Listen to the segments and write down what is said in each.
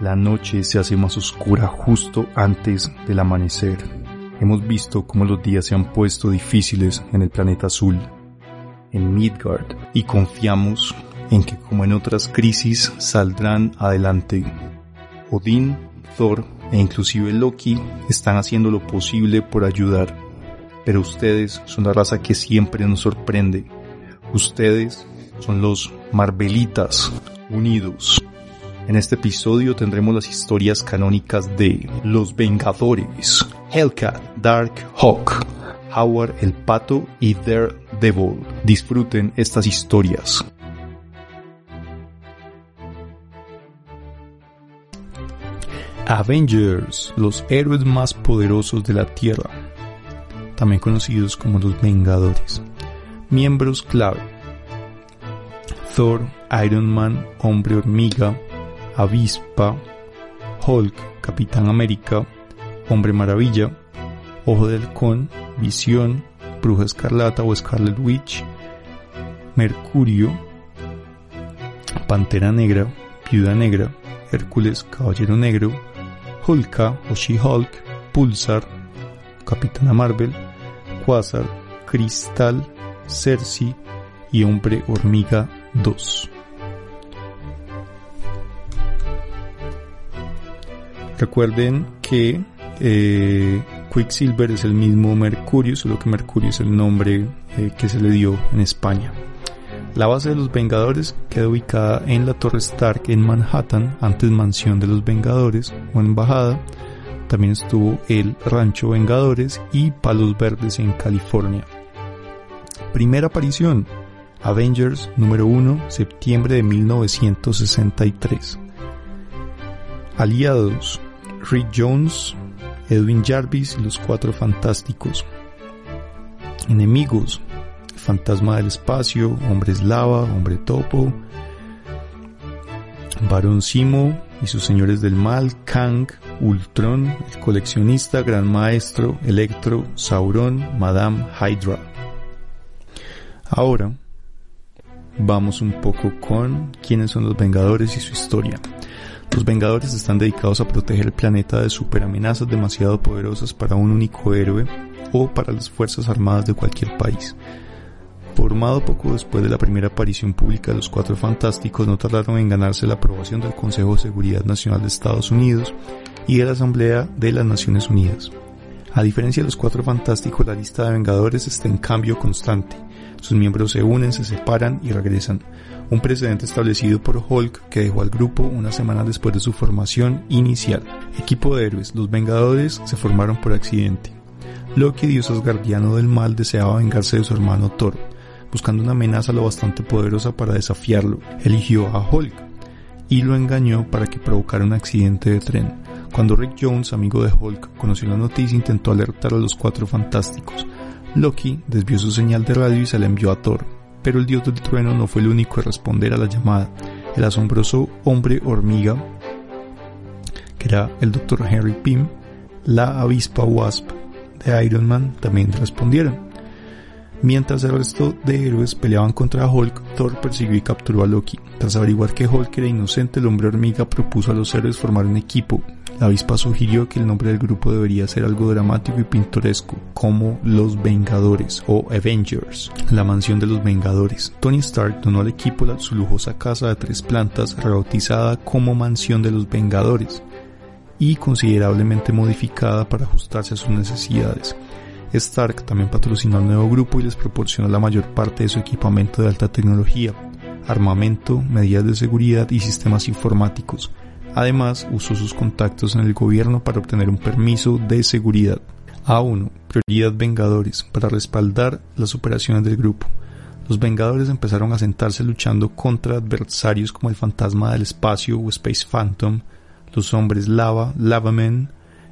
La noche se hace más oscura justo antes del amanecer. Hemos visto cómo los días se han puesto difíciles en el planeta azul, en Midgard, y confiamos en que como en otras crisis saldrán adelante. Odín, Thor e inclusive Loki están haciendo lo posible por ayudar, pero ustedes son la raza que siempre nos sorprende. Ustedes son los Marvelitas unidos. En este episodio tendremos las historias canónicas de Los Vengadores, Hellcat, Dark Hawk, Howard el Pato y Daredevil. Disfruten estas historias. Avengers, los héroes más poderosos de la Tierra, también conocidos como los Vengadores. Miembros clave. Thor, Iron Man, Hombre Hormiga, Avispa, Hulk, Capitán América, Hombre Maravilla, Ojo del Halcón, Visión, Bruja Escarlata o Scarlet Witch, Mercurio, Pantera Negra, Viuda Negra, Hércules, Caballero Negro, Hulka o She-Hulk, Pulsar, Capitana Marvel, Quasar, Cristal, Cersei y Hombre Hormiga 2. Recuerden que eh, Quicksilver es el mismo Mercurio, solo que Mercurio es el nombre eh, que se le dio en España. La base de los Vengadores queda ubicada en la Torre Stark en Manhattan, antes mansión de los Vengadores o embajada. También estuvo el Rancho Vengadores y Palos Verdes en California. Primera aparición, Avengers número 1, septiembre de 1963. Aliados, Rick Jones, Edwin Jarvis y los Cuatro Fantásticos. Enemigos, Fantasma del Espacio, Hombres Lava, Hombre Topo, Barón Simo y sus señores del mal, Kang, Ultron, el coleccionista, Gran Maestro, Electro, Sauron, Madame Hydra. Ahora vamos un poco con quiénes son los Vengadores y su historia. Los Vengadores están dedicados a proteger el planeta de superamenazas demasiado poderosas para un único héroe o para las Fuerzas Armadas de cualquier país. Formado poco después de la primera aparición pública de los Cuatro Fantásticos, no tardaron en ganarse la aprobación del Consejo de Seguridad Nacional de Estados Unidos y de la Asamblea de las Naciones Unidas. A diferencia de los Cuatro Fantásticos, la lista de Vengadores está en cambio constante. Sus miembros se unen, se separan y regresan, un precedente establecido por Hulk que dejó al grupo una semana después de su formación inicial. Equipo de héroes, los Vengadores se formaron por accidente. Loki, dios asgardiano del mal, deseaba vengarse de su hermano Thor. Buscando una amenaza lo bastante poderosa para desafiarlo, eligió a Hulk y lo engañó para que provocara un accidente de tren. Cuando Rick Jones, amigo de Hulk, conoció la noticia, intentó alertar a los cuatro fantásticos. Loki desvió su señal de radio y se la envió a Thor, pero el dios del trueno no fue el único a responder a la llamada. El asombroso hombre hormiga, que era el Dr. Henry Pym, la avispa Wasp de Iron Man, también respondieron. Mientras el resto de héroes peleaban contra Hulk, Thor persiguió y capturó a Loki. Tras averiguar que Hulk era inocente, el hombre hormiga propuso a los héroes formar un equipo. La avispa sugirió que el nombre del grupo debería ser algo dramático y pintoresco, como Los Vengadores o Avengers, la mansión de los Vengadores. Tony Stark donó al equipo su lujosa casa de tres plantas, rebautizada como Mansión de los Vengadores, y considerablemente modificada para ajustarse a sus necesidades. Stark también patrocinó al nuevo grupo y les proporcionó la mayor parte de su equipamiento de alta tecnología, armamento, medidas de seguridad y sistemas informáticos. Además, usó sus contactos en el gobierno para obtener un permiso de seguridad. A1. Prioridad Vengadores, para respaldar las operaciones del grupo. Los Vengadores empezaron a sentarse luchando contra adversarios como el Fantasma del Espacio o Space Phantom, los Hombres Lava, Lavamen,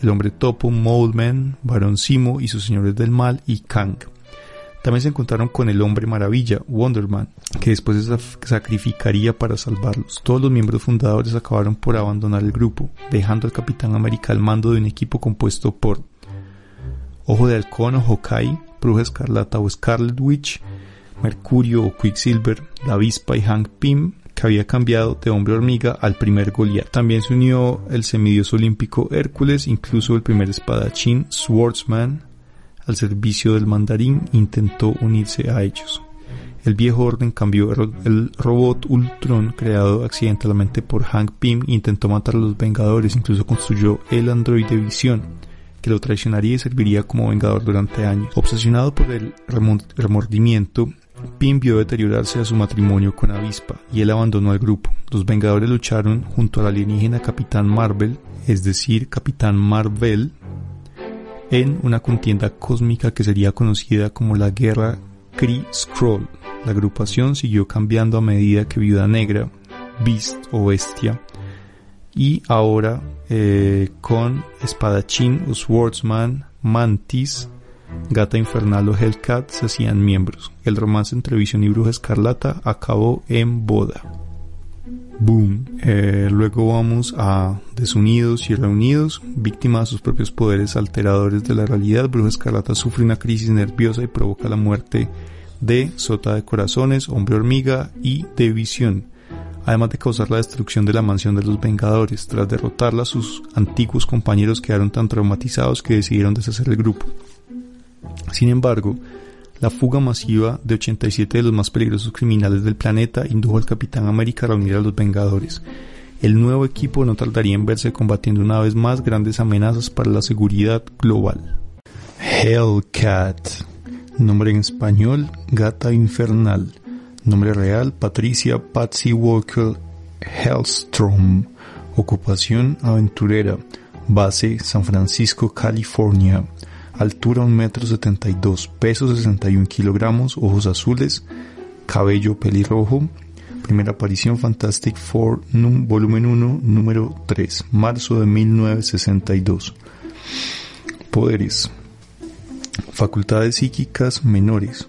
el Hombre Topo, Moldman, Barón Simo y sus Señores del Mal y Kang. También se encontraron con el Hombre Maravilla, Wonderman, que después se sacrificaría para salvarlos. Todos los miembros fundadores acabaron por abandonar el grupo, dejando al Capitán América al mando de un equipo compuesto por Ojo de Halcón o Hawkeye, Bruja Escarlata o Scarlet Witch, Mercurio o Quicksilver, la Avispa y Hank Pym, que había cambiado de hombre hormiga al primer Goliath. También se unió el semidios olímpico Hércules, incluso el primer espadachín Swordsman al servicio del mandarín intentó unirse a ellos. El viejo orden cambió el robot Ultron creado accidentalmente por Hank Pym intentó matar a los Vengadores, incluso construyó el androide Visión, que lo traicionaría y serviría como Vengador durante años. Obsesionado por el remordimiento, Pym vio deteriorarse a su matrimonio con Avispa y él abandonó el grupo. Los Vengadores lucharon junto al alienígena Capitán Marvel, es decir, Capitán Marvel, en una contienda cósmica que sería conocida como la Guerra Kree-Skrull. La agrupación siguió cambiando a medida que Viuda Negra, Beast o Bestia, y ahora eh, con Espadachín o Swordsman, Mantis, Gata Infernal o Hellcat se hacían miembros. El romance entre Visión y Bruja Escarlata acabó en boda. Boom. Eh, luego vamos a Desunidos y Reunidos. Víctima de sus propios poderes alteradores de la realidad, Bruja Escarlata sufre una crisis nerviosa y provoca la muerte de Sota de Corazones, Hombre Hormiga y de Visión, además de causar la destrucción de la mansión de los Vengadores. Tras derrotarla, sus antiguos compañeros quedaron tan traumatizados que decidieron deshacer el grupo. Sin embargo, la fuga masiva de 87 de los más peligrosos criminales del planeta indujo al Capitán América a reunir a los Vengadores. El nuevo equipo no tardaría en verse combatiendo una vez más grandes amenazas para la seguridad global. Hellcat Nombre en español, Gata Infernal. Nombre real, Patricia Patsy Walker Hellstrom. Ocupación, aventurera. Base, San Francisco, California. Altura 1,72 m. Peso 61 kilogramos. Ojos azules. Cabello pelirrojo. Primera aparición Fantastic Four, volumen 1, número 3. Marzo de 1962. Poderes facultades psíquicas menores,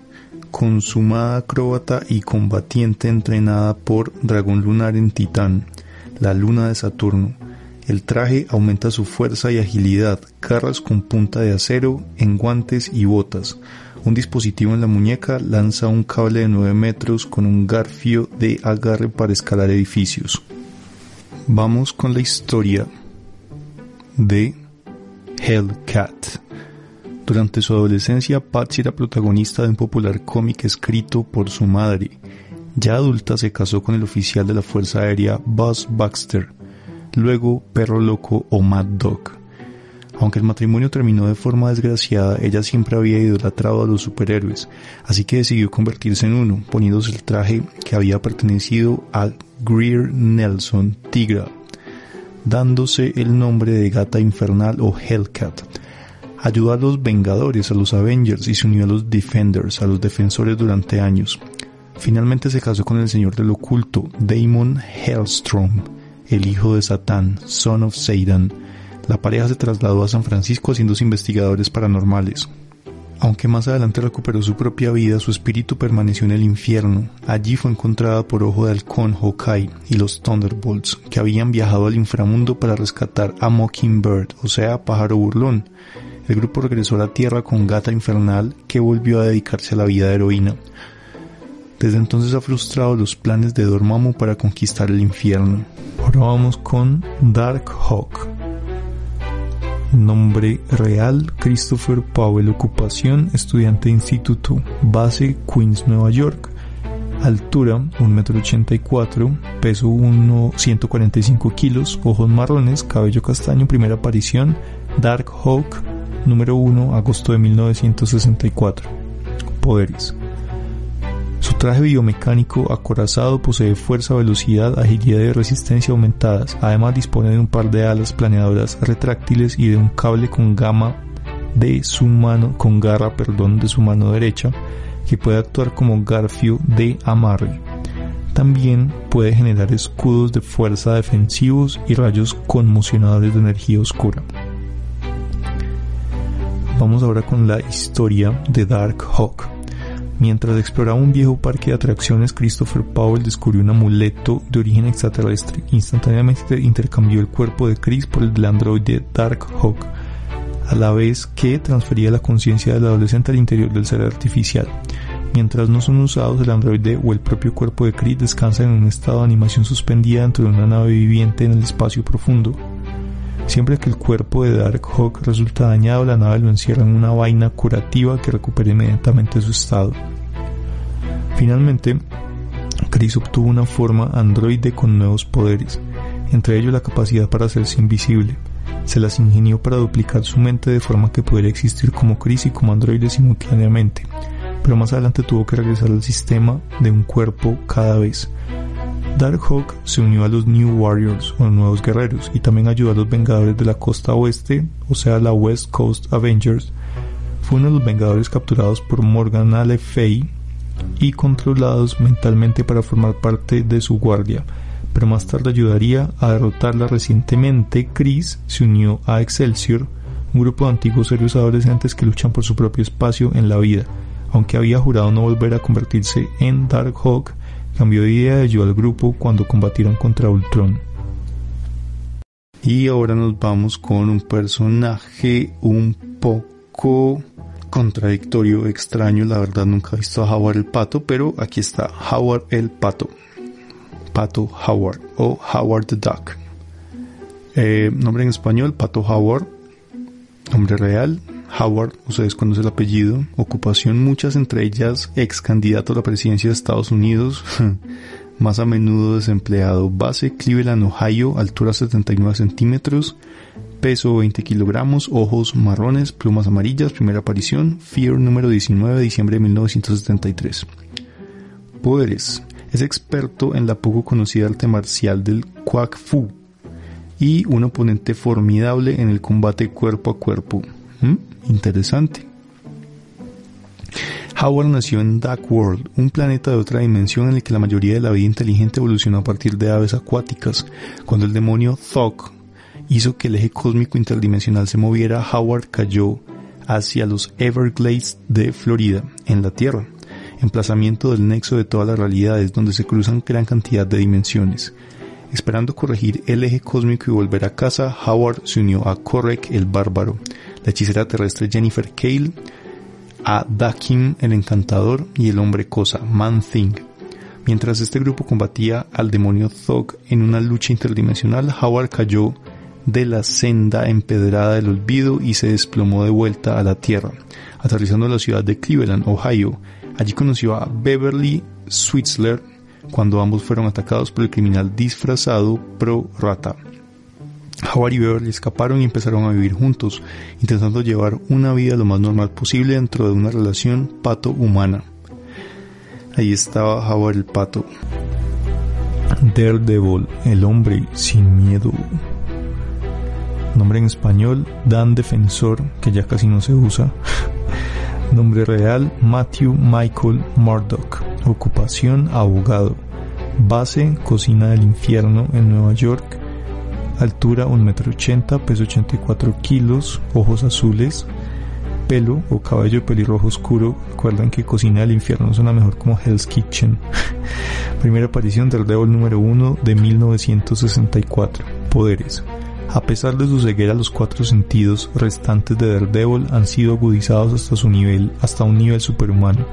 consumada acróbata y combatiente entrenada por Dragón Lunar en Titán, la luna de Saturno. El traje aumenta su fuerza y agilidad, garras con punta de acero en guantes y botas. Un dispositivo en la muñeca lanza un cable de 9 metros con un garfio de agarre para escalar edificios. Vamos con la historia de Hellcat. Durante su adolescencia, Patsy era protagonista de un popular cómic escrito por su madre. Ya adulta se casó con el oficial de la Fuerza Aérea Buzz Baxter, luego Perro Loco o Mad Dog. Aunque el matrimonio terminó de forma desgraciada, ella siempre había idolatrado a los superhéroes, así que decidió convertirse en uno, poniéndose el traje que había pertenecido a Greer Nelson Tigra, dándose el nombre de Gata Infernal o Hellcat Ayudó a los Vengadores, a los Avengers y se unió a los Defenders, a los Defensores durante años. Finalmente se casó con el Señor del Oculto, Damon Hellstrom, el hijo de Satán, Son of Satan. La pareja se trasladó a San Francisco haciendo investigadores paranormales. Aunque más adelante recuperó su propia vida, su espíritu permaneció en el infierno. Allí fue encontrada por Ojo de Halcón, Hawkeye y los Thunderbolts, que habían viajado al inframundo para rescatar a Mockingbird, o sea, pájaro burlón, el grupo regresó a la Tierra con Gata Infernal, que volvió a dedicarse a la vida de heroína. Desde entonces ha frustrado los planes de Dormammu para conquistar el infierno. Ahora vamos con Dark Hawk. Nombre real, Christopher Powell. Ocupación, estudiante de instituto. Base, Queens, Nueva York. Altura, 1,84 m. Peso, 145 kilos. Ojos marrones, cabello castaño. Primera aparición, Dark Hawk número 1, agosto de 1964. Poderes. Su traje biomecánico acorazado posee fuerza, velocidad, agilidad y resistencia aumentadas. Además dispone de un par de alas planeadoras retráctiles y de un cable con gama de su mano, con garra, perdón, de su mano derecha, que puede actuar como garfio de amarre. También puede generar escudos de fuerza defensivos y rayos conmocionadores de energía oscura. Vamos ahora con la historia de Dark Hawk. Mientras exploraba un viejo parque de atracciones, Christopher Powell descubrió un amuleto de origen extraterrestre. Instantáneamente intercambió el cuerpo de Chris por el del androide Dark Hawk, a la vez que transfería la conciencia del adolescente al interior del ser artificial. Mientras no son usados, el androide o el propio cuerpo de Chris descansan en un estado de animación suspendida dentro de una nave viviente en el espacio profundo. Siempre que el cuerpo de Darkhawk resulta dañado, la nave lo encierra en una vaina curativa que recupera inmediatamente su estado. Finalmente, Chris obtuvo una forma androide con nuevos poderes, entre ellos la capacidad para hacerse invisible. Se las ingenió para duplicar su mente de forma que pudiera existir como Chris y como androide simultáneamente, pero más adelante tuvo que regresar al sistema de un cuerpo cada vez. Darkhawk se unió a los New Warriors o Nuevos Guerreros y también ayudó a los Vengadores de la Costa Oeste, o sea la West Coast Avengers. Fue uno de los Vengadores capturados por Morgan Le Fay y controlados mentalmente para formar parte de su guardia, pero más tarde ayudaría a derrotarla recientemente. Chris se unió a Excelsior, un grupo de antiguos héroes adolescentes que luchan por su propio espacio en la vida. Aunque había jurado no volver a convertirse en Darkhawk, cambió de idea y ayudó al grupo cuando combatieron contra Ultron. Y ahora nos vamos con un personaje un poco contradictorio, extraño, la verdad nunca he visto a Howard el Pato, pero aquí está Howard el Pato. Pato Howard o Howard the Duck. Eh, nombre en español, Pato Howard. Nombre real, Howard, ustedes conocen el apellido, ocupación muchas, entre ellas ex candidato a la presidencia de Estados Unidos, más a menudo desempleado, base Cleveland, Ohio, altura 79 centímetros, peso 20 kilogramos, ojos marrones, plumas amarillas, primera aparición, Fear número 19, diciembre de 1973. Poderes. Es experto en la poco conocida arte marcial del Kwak Fu y un oponente formidable en el combate cuerpo a cuerpo. ¿Mm? Interesante. Howard nació en Dark World, un planeta de otra dimensión en el que la mayoría de la vida inteligente evolucionó a partir de aves acuáticas. Cuando el demonio Thok hizo que el eje cósmico interdimensional se moviera, Howard cayó hacia los Everglades de Florida, en la Tierra, emplazamiento del nexo de todas las realidades donde se cruzan gran cantidad de dimensiones. Esperando corregir el eje cósmico y volver a casa, Howard se unió a Korek el Bárbaro, la hechicera terrestre Jennifer Cale, a Dakim el Encantador y el Hombre Cosa, Man Thing. Mientras este grupo combatía al demonio Thog en una lucha interdimensional, Howard cayó de la senda empedrada del olvido y se desplomó de vuelta a la Tierra, aterrizando en la ciudad de Cleveland, Ohio. Allí conoció a Beverly Switzler cuando ambos fueron atacados por el criminal disfrazado Pro Rata. Howard y Beverly escaparon y empezaron a vivir juntos, intentando llevar una vida lo más normal posible dentro de una relación pato-humana. Ahí estaba Howard el pato. Daredevil, el hombre sin miedo. Nombre en español, Dan Defensor, que ya casi no se usa. Nombre real, Matthew Michael Murdoch. Ocupación, abogado. Base, cocina del infierno en Nueva York altura 1,80 m, peso 84 kilos, ojos azules, pelo o cabello pelirrojo oscuro. Recuerdan que Cocina del Infierno suena mejor como Hell's Kitchen. Primera aparición del Devil número 1 de 1964. Poderes. A pesar de su ceguera, los cuatro sentidos restantes de Daredevil han sido agudizados hasta su nivel, hasta un nivel superhumano.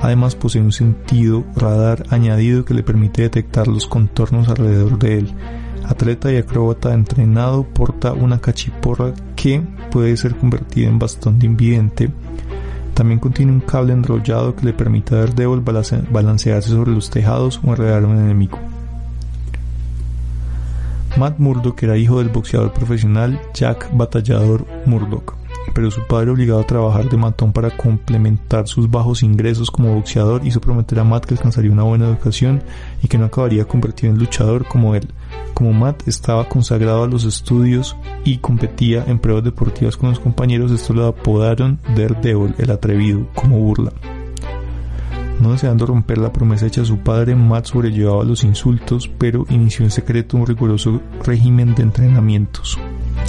Además posee un sentido radar añadido que le permite detectar los contornos alrededor de él atleta y acróbata entrenado, porta una cachiporra que puede ser convertida en bastón de invidente. También contiene un cable enrollado que le permite a Daredevil balancearse sobre los tejados o enredar a un enemigo. Matt Murdock era hijo del boxeador profesional Jack Batallador Murdock pero su padre obligado a trabajar de matón para complementar sus bajos ingresos como boxeador hizo prometer a Matt que alcanzaría una buena educación y que no acabaría convertido en luchador como él. Como Matt estaba consagrado a los estudios y competía en pruebas deportivas con los compañeros, esto lo apodaron Daredevil, el atrevido, como burla. No deseando romper la promesa hecha a su padre, Matt sobrellevaba los insultos, pero inició en secreto un riguroso régimen de entrenamientos.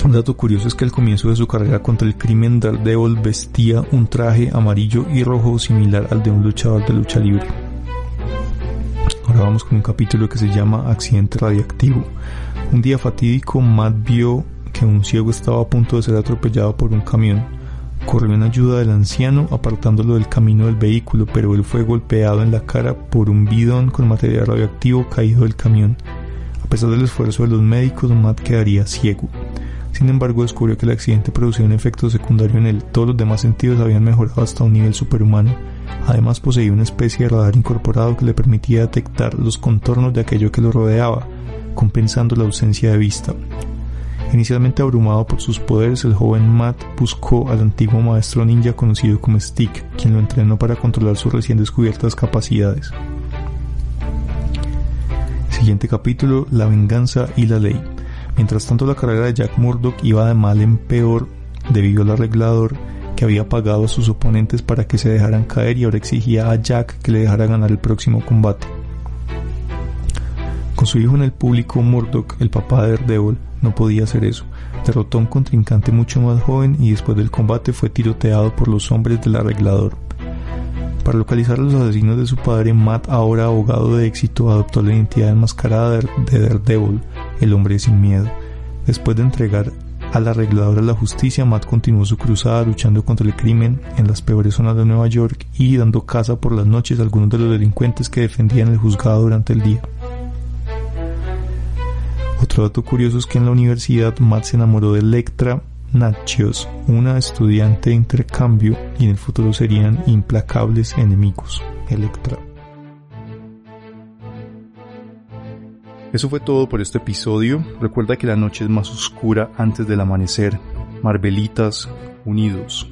Un dato curioso es que al comienzo de su carrera contra el crimen, Daredevil vestía un traje amarillo y rojo similar al de un luchador de lucha libre. Ahora vamos con un capítulo que se llama Accidente Radiactivo. Un día fatídico, Matt vio que un ciego estaba a punto de ser atropellado por un camión. corrió en ayuda del anciano apartándolo del camino del vehículo, pero él fue golpeado en la cara por un bidón con material radioactivo caído del camión. A pesar del esfuerzo de los médicos, Matt quedaría ciego. Sin embargo, descubrió que el accidente producía un efecto secundario en él. Todos los demás sentidos habían mejorado hasta un nivel superhumano. Además, poseía una especie de radar incorporado que le permitía detectar los contornos de aquello que lo rodeaba, compensando la ausencia de vista. Inicialmente abrumado por sus poderes, el joven Matt buscó al antiguo maestro ninja conocido como Stick, quien lo entrenó para controlar sus recién descubiertas capacidades. Siguiente capítulo, La venganza y la ley. Mientras tanto, la carrera de Jack Murdoch iba de mal en peor debido al arreglador que había pagado a sus oponentes para que se dejaran caer y ahora exigía a Jack que le dejara ganar el próximo combate. Con su hijo en el público, Murdoch, el papá de Daredevil, no podía hacer eso. Derrotó a un contrincante mucho más joven y después del combate fue tiroteado por los hombres del arreglador. Para localizar a los asesinos de su padre, Matt, ahora abogado de éxito, adoptó la identidad enmascarada de Daredevil, el hombre sin miedo. Después de entregar al arreglador a la justicia, Matt continuó su cruzada luchando contra el crimen en las peores zonas de Nueva York y dando caza por las noches a algunos de los delincuentes que defendían el juzgado durante el día. Otro dato curioso es que en la universidad Matt se enamoró de Electra Natchios, una estudiante de intercambio, y en el futuro serían implacables enemigos. Electra. Eso fue todo por este episodio. Recuerda que la noche es más oscura antes del amanecer. Marvelitas, unidos.